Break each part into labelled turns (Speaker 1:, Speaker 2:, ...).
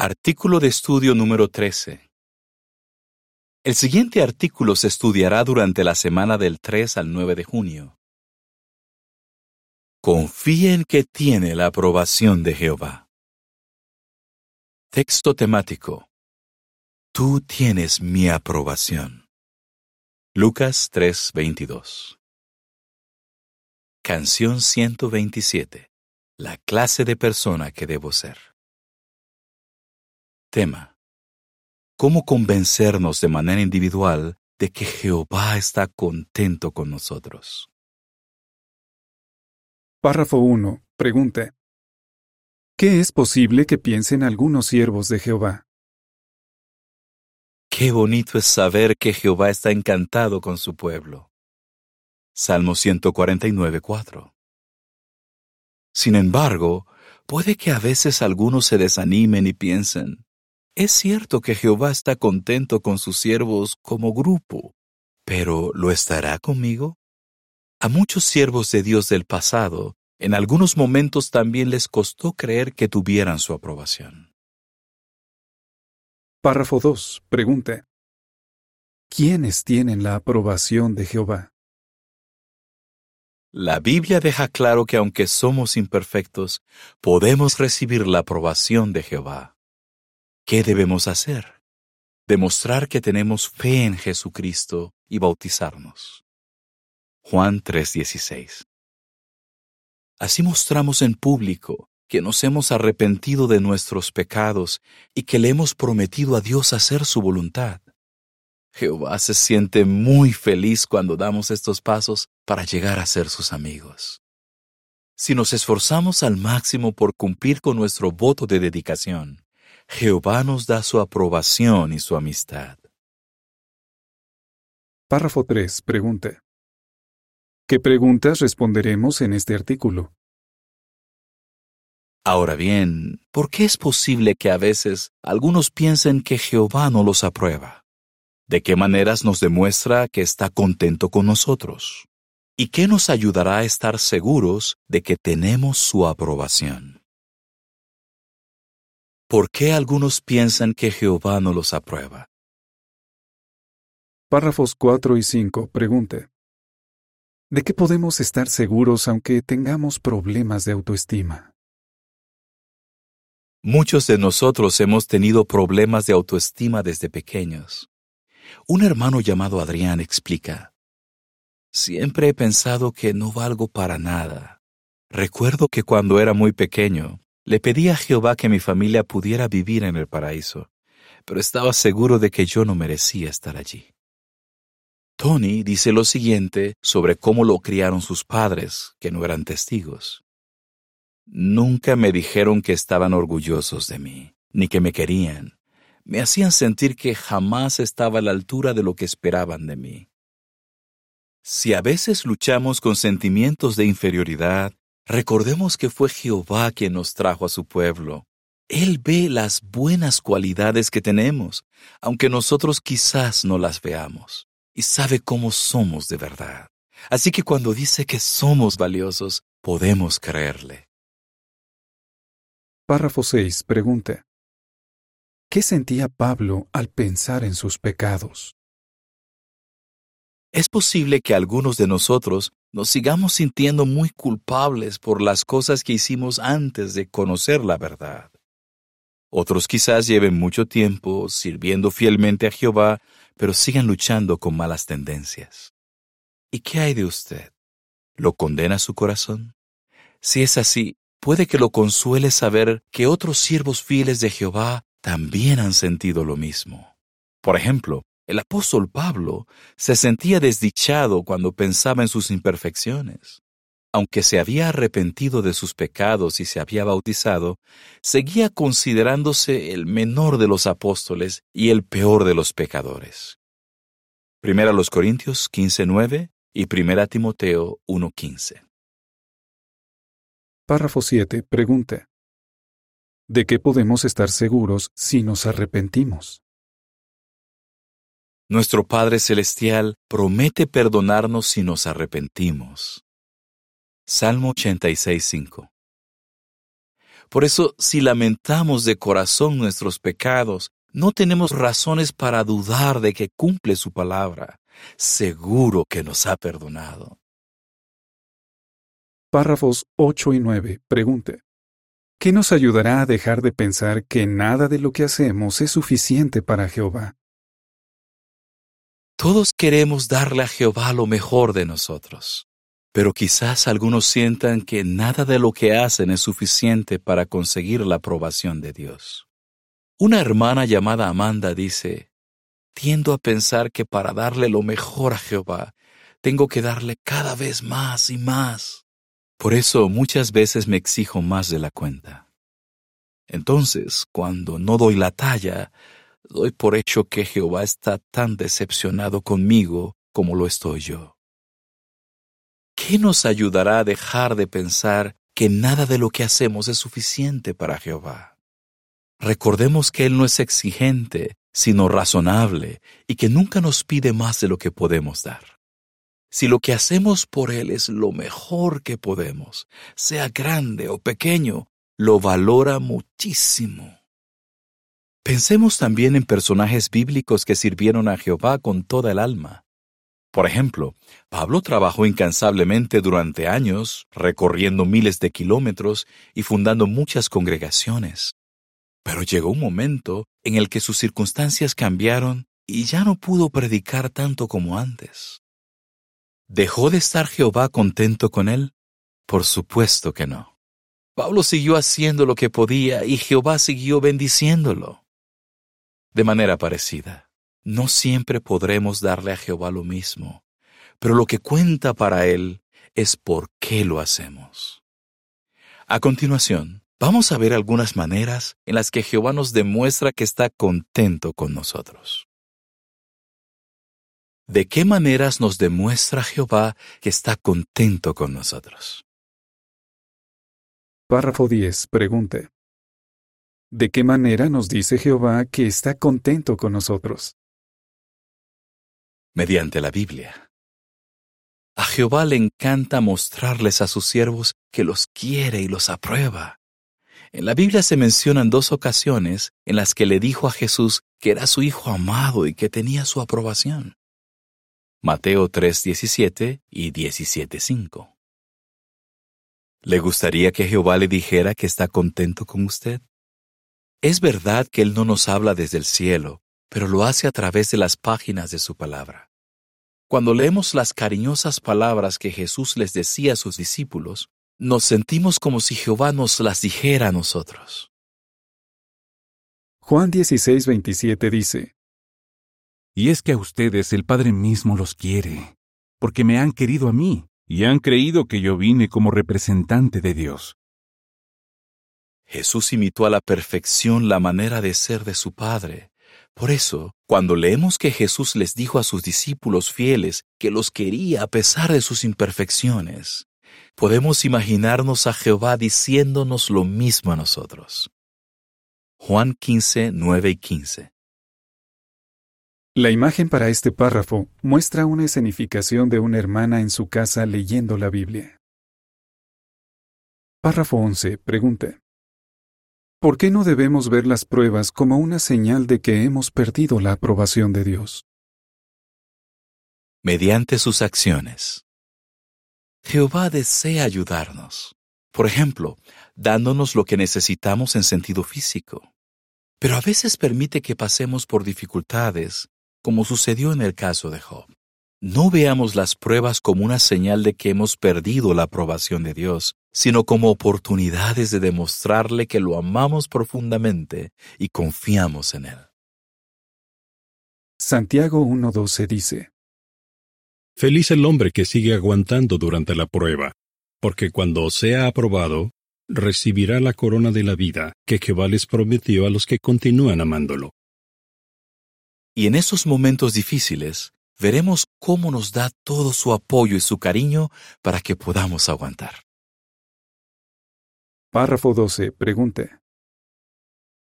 Speaker 1: Artículo de estudio número 13. El siguiente artículo se estudiará durante la semana del 3 al 9 de junio. Confíe en que tiene la aprobación de Jehová. Texto temático. Tú tienes mi aprobación. Lucas 3:22. Canción 127. La clase de persona que debo ser. Tema. ¿Cómo convencernos de manera individual de que Jehová está contento con nosotros?
Speaker 2: Párrafo 1. Pregunta. ¿Qué es posible que piensen algunos siervos de Jehová?
Speaker 1: Qué bonito es saber que Jehová está encantado con su pueblo. Salmo 149, 4. Sin embargo, puede que a veces algunos se desanimen y piensen, es cierto que Jehová está contento con sus siervos como grupo, pero ¿lo estará conmigo? A muchos siervos de Dios del pasado, en algunos momentos también les costó creer que tuvieran su aprobación.
Speaker 2: Párrafo 2. Pregunta. ¿Quiénes tienen la aprobación de Jehová?
Speaker 1: La Biblia deja claro que aunque somos imperfectos, podemos recibir la aprobación de Jehová. ¿Qué debemos hacer? Demostrar que tenemos fe en Jesucristo y bautizarnos. Juan 3:16. Así mostramos en público que nos hemos arrepentido de nuestros pecados y que le hemos prometido a Dios hacer su voluntad. Jehová se siente muy feliz cuando damos estos pasos para llegar a ser sus amigos. Si nos esforzamos al máximo por cumplir con nuestro voto de dedicación, Jehová nos da su aprobación y su amistad.
Speaker 2: Párrafo 3. Pregunta. ¿Qué preguntas responderemos en este artículo?
Speaker 1: Ahora bien, ¿por qué es posible que a veces algunos piensen que Jehová no los aprueba? ¿De qué maneras nos demuestra que está contento con nosotros? ¿Y qué nos ayudará a estar seguros de que tenemos su aprobación? ¿Por qué algunos piensan que Jehová no los aprueba?
Speaker 2: Párrafos 4 y 5. Pregunta. ¿De qué podemos estar seguros aunque tengamos problemas de autoestima?
Speaker 1: Muchos de nosotros hemos tenido problemas de autoestima desde pequeños. Un hermano llamado Adrián explica, Siempre he pensado que no valgo para nada. Recuerdo que cuando era muy pequeño, le pedí a Jehová que mi familia pudiera vivir en el paraíso, pero estaba seguro de que yo no merecía estar allí. Tony dice lo siguiente sobre cómo lo criaron sus padres, que no eran testigos. Nunca me dijeron que estaban orgullosos de mí, ni que me querían. Me hacían sentir que jamás estaba a la altura de lo que esperaban de mí. Si a veces luchamos con sentimientos de inferioridad, Recordemos que fue Jehová quien nos trajo a su pueblo. Él ve las buenas cualidades que tenemos, aunque nosotros quizás no las veamos, y sabe cómo somos de verdad. Así que cuando dice que somos valiosos, podemos creerle.
Speaker 2: Párrafo 6. Pregunta. ¿Qué sentía Pablo al pensar en sus pecados?
Speaker 1: Es posible que algunos de nosotros nos sigamos sintiendo muy culpables por las cosas que hicimos antes de conocer la verdad. Otros quizás lleven mucho tiempo sirviendo fielmente a Jehová, pero sigan luchando con malas tendencias. ¿Y qué hay de usted? ¿Lo condena su corazón? Si es así, puede que lo consuele saber que otros siervos fieles de Jehová también han sentido lo mismo. Por ejemplo, el apóstol Pablo se sentía desdichado cuando pensaba en sus imperfecciones. Aunque se había arrepentido de sus pecados y se había bautizado, seguía considerándose el menor de los apóstoles y el peor de los pecadores. Primera los Corintios 15.9 y Primera Timoteo 1.15.
Speaker 2: Párrafo 7. Pregunta. ¿De qué podemos estar seguros si nos arrepentimos?
Speaker 1: Nuestro Padre Celestial promete perdonarnos si nos arrepentimos. Salmo 86.5 Por eso, si lamentamos de corazón nuestros pecados, no tenemos razones para dudar de que cumple su palabra. Seguro que nos ha perdonado.
Speaker 2: Párrafos 8 y 9. Pregunte. ¿Qué nos ayudará a dejar de pensar que nada de lo que hacemos es suficiente para Jehová?
Speaker 1: Todos queremos darle a Jehová lo mejor de nosotros, pero quizás algunos sientan que nada de lo que hacen es suficiente para conseguir la aprobación de Dios. Una hermana llamada Amanda dice, tiendo a pensar que para darle lo mejor a Jehová, tengo que darle cada vez más y más. Por eso muchas veces me exijo más de la cuenta. Entonces, cuando no doy la talla, doy por hecho que Jehová está tan decepcionado conmigo como lo estoy yo. ¿Qué nos ayudará a dejar de pensar que nada de lo que hacemos es suficiente para Jehová? Recordemos que Él no es exigente, sino razonable, y que nunca nos pide más de lo que podemos dar. Si lo que hacemos por Él es lo mejor que podemos, sea grande o pequeño, lo valora muchísimo. Pensemos también en personajes bíblicos que sirvieron a Jehová con toda el alma. Por ejemplo, Pablo trabajó incansablemente durante años, recorriendo miles de kilómetros y fundando muchas congregaciones. Pero llegó un momento en el que sus circunstancias cambiaron y ya no pudo predicar tanto como antes. ¿Dejó de estar Jehová contento con él? Por supuesto que no. Pablo siguió haciendo lo que podía y Jehová siguió bendiciéndolo. De manera parecida, no siempre podremos darle a Jehová lo mismo, pero lo que cuenta para él es por qué lo hacemos. A continuación, Vamos a ver algunas maneras en las que Jehová nos demuestra que está contento con nosotros. ¿De qué maneras nos demuestra Jehová que está contento con nosotros?
Speaker 2: Párrafo 10. Pregunte. ¿De qué manera nos dice Jehová que está contento con nosotros?
Speaker 1: Mediante la Biblia. A Jehová le encanta mostrarles a sus siervos que los quiere y los aprueba. En la Biblia se mencionan dos ocasiones en las que le dijo a Jesús que era su Hijo amado y que tenía su aprobación. Mateo 3:17 y 17:5. ¿Le gustaría que Jehová le dijera que está contento con usted? Es verdad que Él no nos habla desde el cielo, pero lo hace a través de las páginas de su palabra. Cuando leemos las cariñosas palabras que Jesús les decía a sus discípulos, nos sentimos como si Jehová nos las dijera a nosotros.
Speaker 2: Juan 16, 27 dice,
Speaker 3: Y es que a ustedes el Padre mismo los quiere, porque me han querido a mí, y han creído que yo vine como representante de Dios.
Speaker 1: Jesús imitó a la perfección la manera de ser de su Padre. Por eso, cuando leemos que Jesús les dijo a sus discípulos fieles que los quería a pesar de sus imperfecciones, podemos imaginarnos a Jehová diciéndonos lo mismo a nosotros. Juan 15, 9 y 15.
Speaker 2: La imagen para este párrafo muestra una escenificación de una hermana en su casa leyendo la Biblia. Párrafo 11. Pregunta. ¿Por qué no debemos ver las pruebas como una señal de que hemos perdido la aprobación de Dios?
Speaker 1: Mediante sus acciones. Jehová desea ayudarnos. Por ejemplo, dándonos lo que necesitamos en sentido físico. Pero a veces permite que pasemos por dificultades, como sucedió en el caso de Job. No veamos las pruebas como una señal de que hemos perdido la aprobación de Dios, sino como oportunidades de demostrarle que lo amamos profundamente y confiamos en Él.
Speaker 2: Santiago 1.12 dice,
Speaker 4: Feliz el hombre que sigue aguantando durante la prueba, porque cuando sea aprobado, recibirá la corona de la vida que Jehová les prometió a los que continúan amándolo.
Speaker 1: Y en esos momentos difíciles, veremos cómo nos da todo su apoyo y su cariño para que podamos aguantar.
Speaker 2: Párrafo 12. Pregunte.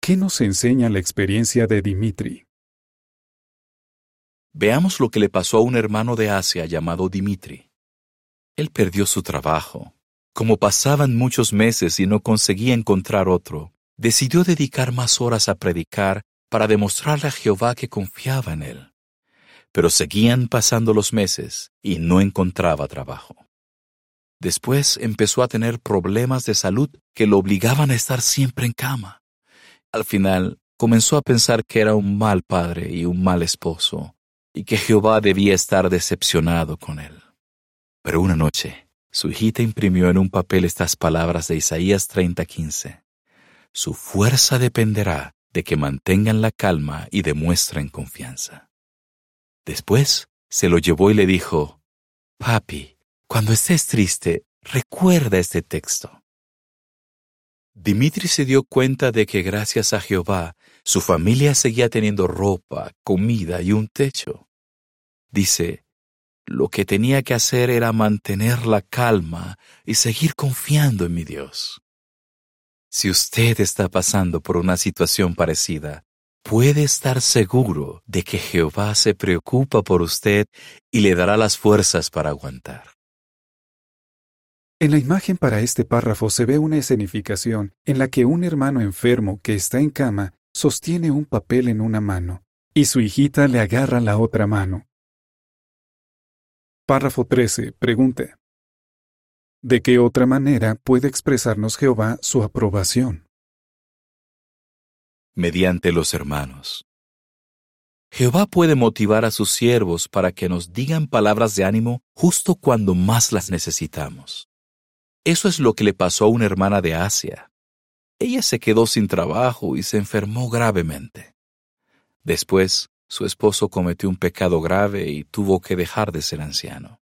Speaker 2: ¿Qué nos enseña la experiencia de Dimitri?
Speaker 1: Veamos lo que le pasó a un hermano de Asia llamado Dimitri. Él perdió su trabajo, Como pasaban muchos meses y no conseguía encontrar otro, decidió dedicar más horas a predicar para demostrarle a Jehová que confiaba en él. Pero seguían pasando los meses y no encontraba trabajo. Después empezó a tener problemas de salud que lo obligaban a estar siempre en cama. Al final comenzó a pensar que era un mal padre y un mal esposo, y que Jehová debía estar decepcionado con él. Pero una noche, su hijita imprimió en un papel estas palabras de Isaías 30:15. Su fuerza dependerá de que mantengan la calma y demuestren confianza. Después se lo llevó y le dijo, Papi, cuando estés triste, recuerda este texto. Dimitri se dio cuenta de que gracias a Jehová, su familia seguía teniendo ropa, comida y un techo. Dice, lo que tenía que hacer era mantener la calma y seguir confiando en mi Dios. Si usted está pasando por una situación parecida, puede estar seguro de que Jehová se preocupa por usted y le dará las fuerzas para aguantar.
Speaker 2: En la imagen para este párrafo se ve una escenificación en la que un hermano enfermo que está en cama sostiene un papel en una mano y su hijita le agarra la otra mano. Párrafo 13. Pregunte. ¿De qué otra manera puede expresarnos Jehová su aprobación?
Speaker 1: Mediante los hermanos. Jehová puede motivar a sus siervos para que nos digan palabras de ánimo justo cuando más las necesitamos. Eso es lo que le pasó a una hermana de Asia. Ella se quedó sin trabajo y se enfermó gravemente. Después, su esposo cometió un pecado grave y tuvo que dejar de ser anciano.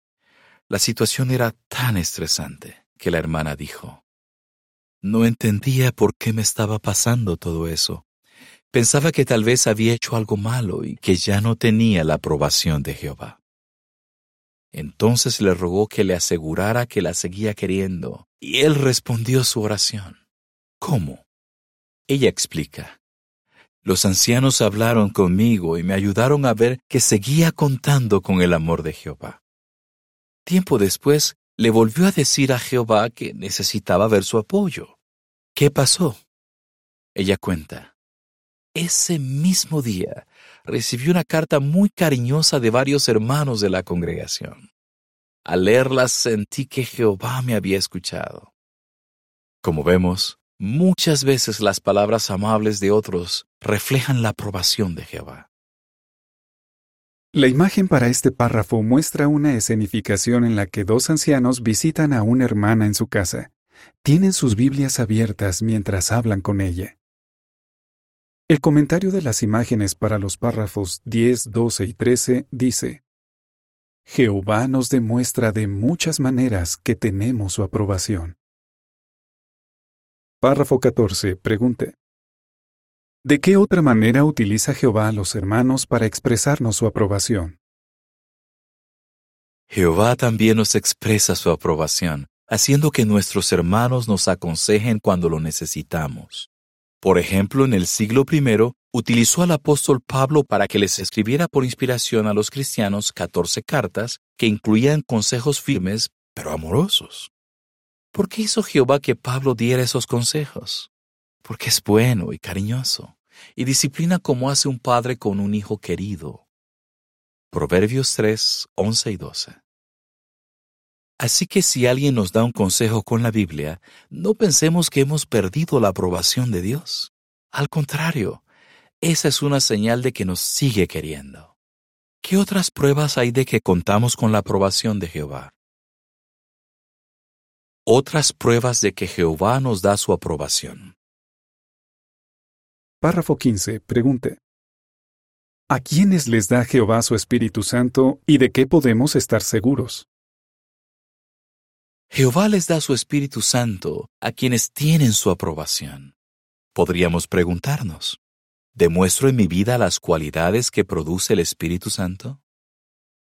Speaker 1: La situación era tan estresante que la hermana dijo, No entendía por qué me estaba pasando todo eso. Pensaba que tal vez había hecho algo malo y que ya no tenía la aprobación de Jehová. Entonces le rogó que le asegurara que la seguía queriendo, y él respondió su oración. ¿Cómo? Ella explica. Los ancianos hablaron conmigo y me ayudaron a ver que seguía contando con el amor de Jehová. Tiempo después, le volvió a decir a Jehová que necesitaba ver su apoyo. ¿Qué pasó? Ella cuenta. Ese mismo día recibió una carta muy cariñosa de varios hermanos de la congregación. Al leerla sentí que Jehová me había escuchado. Como vemos, muchas veces las palabras amables de otros reflejan la aprobación de Jehová.
Speaker 2: La imagen para este párrafo muestra una escenificación en la que dos ancianos visitan a una hermana en su casa. Tienen sus Biblias abiertas mientras hablan con ella. El comentario de las imágenes para los párrafos 10, 12 y 13 dice, Jehová nos demuestra de muchas maneras que tenemos su aprobación. Párrafo 14. Pregunte. ¿De qué otra manera utiliza Jehová a los hermanos para expresarnos su aprobación?
Speaker 1: Jehová también nos expresa su aprobación, haciendo que nuestros hermanos nos aconsejen cuando lo necesitamos. Por ejemplo, en el siglo I, utilizó al apóstol Pablo para que les escribiera por inspiración a los cristianos 14 cartas que incluían consejos firmes, pero amorosos. ¿Por qué hizo Jehová que Pablo diera esos consejos? porque es bueno y cariñoso, y disciplina como hace un padre con un hijo querido. Proverbios 3, 11 y 12. Así que si alguien nos da un consejo con la Biblia, no pensemos que hemos perdido la aprobación de Dios. Al contrario, esa es una señal de que nos sigue queriendo. ¿Qué otras pruebas hay de que contamos con la aprobación de Jehová? Otras pruebas de que Jehová nos da su aprobación.
Speaker 2: Párrafo 15. Pregunte. ¿A quiénes les da Jehová su Espíritu Santo y de qué podemos estar seguros?
Speaker 1: Jehová les da su Espíritu Santo a quienes tienen su aprobación. Podríamos preguntarnos, ¿demuestro en mi vida las cualidades que produce el Espíritu Santo?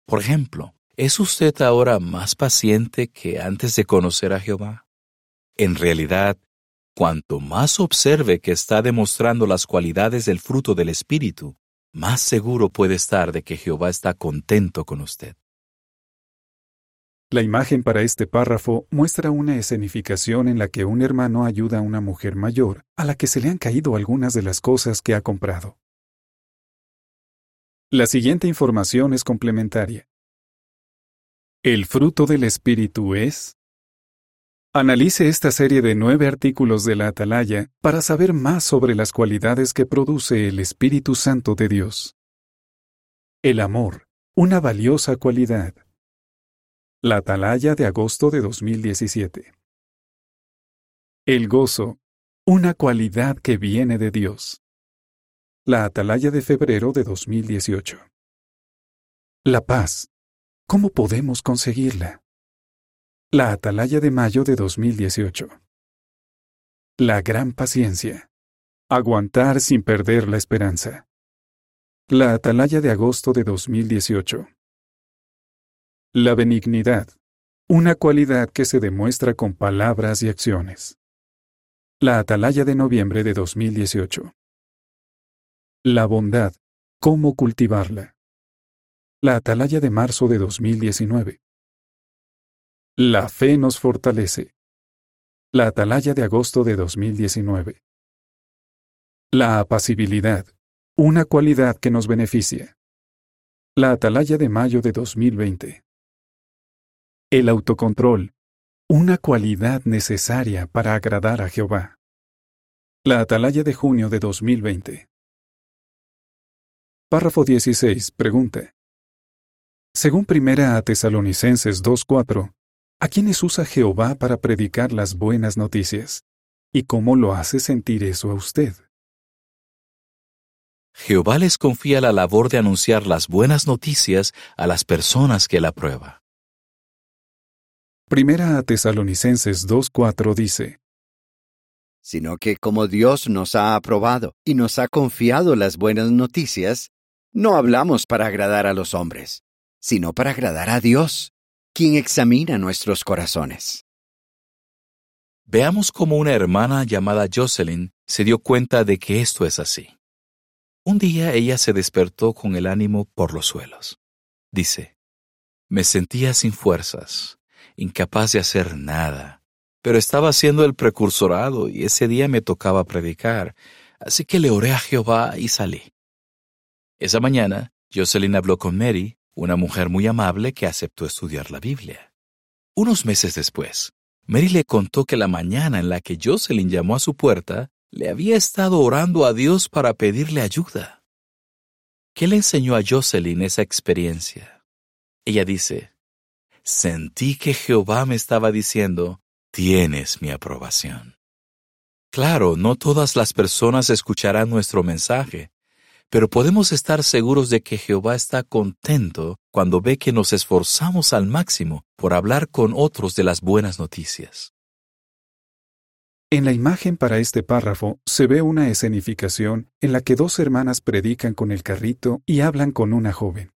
Speaker 1: Por ejemplo, ¿es usted ahora más paciente que antes de conocer a Jehová? En realidad, Cuanto más observe que está demostrando las cualidades del fruto del Espíritu, más seguro puede estar de que Jehová está contento con usted.
Speaker 2: La imagen para este párrafo muestra una escenificación en la que un hermano ayuda a una mujer mayor a la que se le han caído algunas de las cosas que ha comprado. La siguiente información es complementaria. ¿El fruto del Espíritu es? Analice esta serie de nueve artículos de la Atalaya para saber más sobre las cualidades que produce el Espíritu Santo de Dios. El amor, una valiosa cualidad. La Atalaya de agosto de 2017. El gozo, una cualidad que viene de Dios. La Atalaya de febrero de 2018. La paz, ¿cómo podemos conseguirla? La Atalaya de mayo de 2018. La gran paciencia. Aguantar sin perder la esperanza. La Atalaya de agosto de 2018. La benignidad. Una cualidad que se demuestra con palabras y acciones. La Atalaya de noviembre de 2018. La bondad. ¿Cómo cultivarla? La Atalaya de marzo de 2019. La fe nos fortalece. La Atalaya de agosto de 2019. La apacibilidad, una cualidad que nos beneficia. La Atalaya de mayo de 2020. El autocontrol, una cualidad necesaria para agradar a Jehová. La Atalaya de junio de 2020. Párrafo 16. Pregunta. Según Primera a Tesalonicenses 2.4, ¿A quiénes usa Jehová para predicar las buenas noticias? ¿Y cómo lo hace sentir eso a usted?
Speaker 1: Jehová les confía la labor de anunciar las buenas noticias a las personas que la prueba.
Speaker 2: Primera a Tesalonicenses 2.4 dice,
Speaker 5: Sino que como Dios nos ha aprobado y nos ha confiado las buenas noticias, no hablamos para agradar a los hombres, sino para agradar a Dios quien examina nuestros corazones.
Speaker 1: Veamos cómo una hermana llamada Jocelyn se dio cuenta de que esto es así. Un día ella se despertó con el ánimo por los suelos. Dice, me sentía sin fuerzas, incapaz de hacer nada, pero estaba haciendo el precursorado y ese día me tocaba predicar, así que le oré a Jehová y salí. Esa mañana, Jocelyn habló con Mary una mujer muy amable que aceptó estudiar la Biblia. Unos meses después, Mary le contó que la mañana en la que Jocelyn llamó a su puerta, le había estado orando a Dios para pedirle ayuda. ¿Qué le enseñó a Jocelyn esa experiencia? Ella dice, sentí que Jehová me estaba diciendo, tienes mi aprobación. Claro, no todas las personas escucharán nuestro mensaje, pero podemos estar seguros de que Jehová está contento cuando ve que nos esforzamos al máximo por hablar con otros de las buenas noticias.
Speaker 2: En la imagen para este párrafo se ve una escenificación en la que dos hermanas predican con el carrito y hablan con una joven.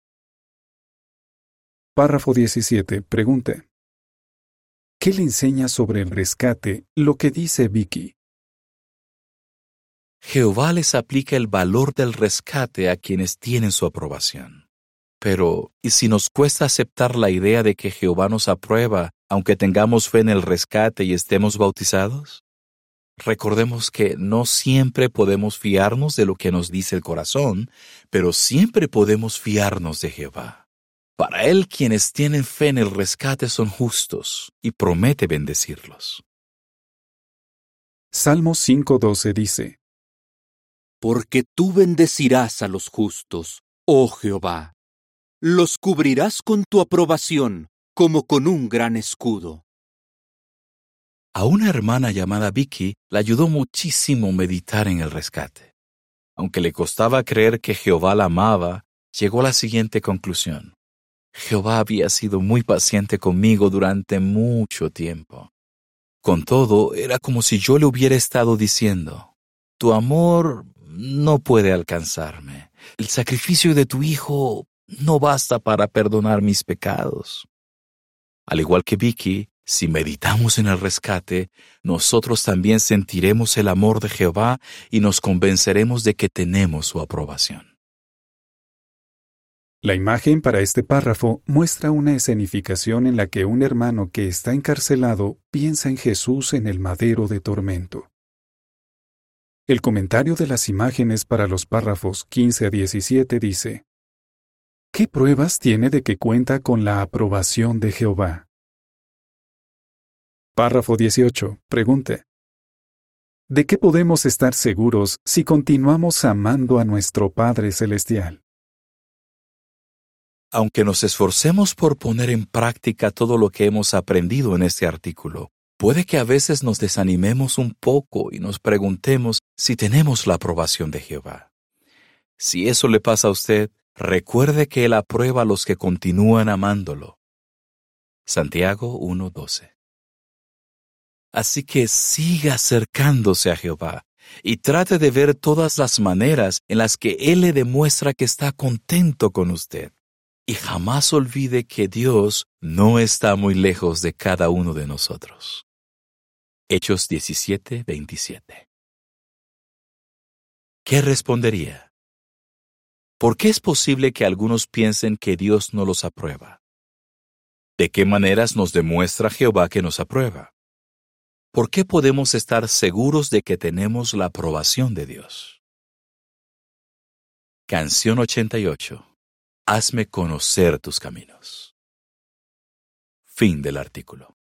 Speaker 2: Párrafo 17. Pregunta. ¿Qué le enseña sobre el rescate lo que dice Vicky?
Speaker 1: Jehová les aplica el valor del rescate a quienes tienen su aprobación. Pero, ¿y si nos cuesta aceptar la idea de que Jehová nos aprueba, aunque tengamos fe en el rescate y estemos bautizados? Recordemos que no siempre podemos fiarnos de lo que nos dice el corazón, pero siempre podemos fiarnos de Jehová. Para Él quienes tienen fe en el rescate son justos y promete bendecirlos.
Speaker 2: Salmo 5.12 dice,
Speaker 6: porque tú bendecirás a los justos, oh Jehová. Los cubrirás con tu aprobación, como con un gran escudo.
Speaker 1: A una hermana llamada Vicky le ayudó muchísimo meditar en el rescate. Aunque le costaba creer que Jehová la amaba, llegó a la siguiente conclusión. Jehová había sido muy paciente conmigo durante mucho tiempo. Con todo, era como si yo le hubiera estado diciendo, Tu amor no puede alcanzarme. El sacrificio de tu Hijo no basta para perdonar mis pecados. Al igual que Vicky, si meditamos en el rescate, nosotros también sentiremos el amor de Jehová y nos convenceremos de que tenemos su aprobación.
Speaker 2: La imagen para este párrafo muestra una escenificación en la que un hermano que está encarcelado piensa en Jesús en el madero de tormento. El comentario de las imágenes para los párrafos 15 a 17 dice, ¿Qué pruebas tiene de que cuenta con la aprobación de Jehová? Párrafo 18. Pregunta. ¿De qué podemos estar seguros si continuamos amando a nuestro Padre Celestial?
Speaker 1: Aunque nos esforcemos por poner en práctica todo lo que hemos aprendido en este artículo, puede que a veces nos desanimemos un poco y nos preguntemos si tenemos la aprobación de Jehová. Si eso le pasa a usted, recuerde que Él aprueba a los que continúan amándolo. Santiago 1.12 Así que siga acercándose a Jehová y trate de ver todas las maneras en las que Él le demuestra que está contento con usted y jamás olvide que Dios no está muy lejos de cada uno de nosotros. Hechos 17, 27. ¿Qué respondería? ¿Por qué es posible que algunos piensen que Dios no los aprueba? ¿De qué maneras nos demuestra Jehová que nos aprueba? ¿Por qué podemos estar seguros de que tenemos la aprobación de Dios? Canción 88 hazme conocer tus caminos. Fin del artículo.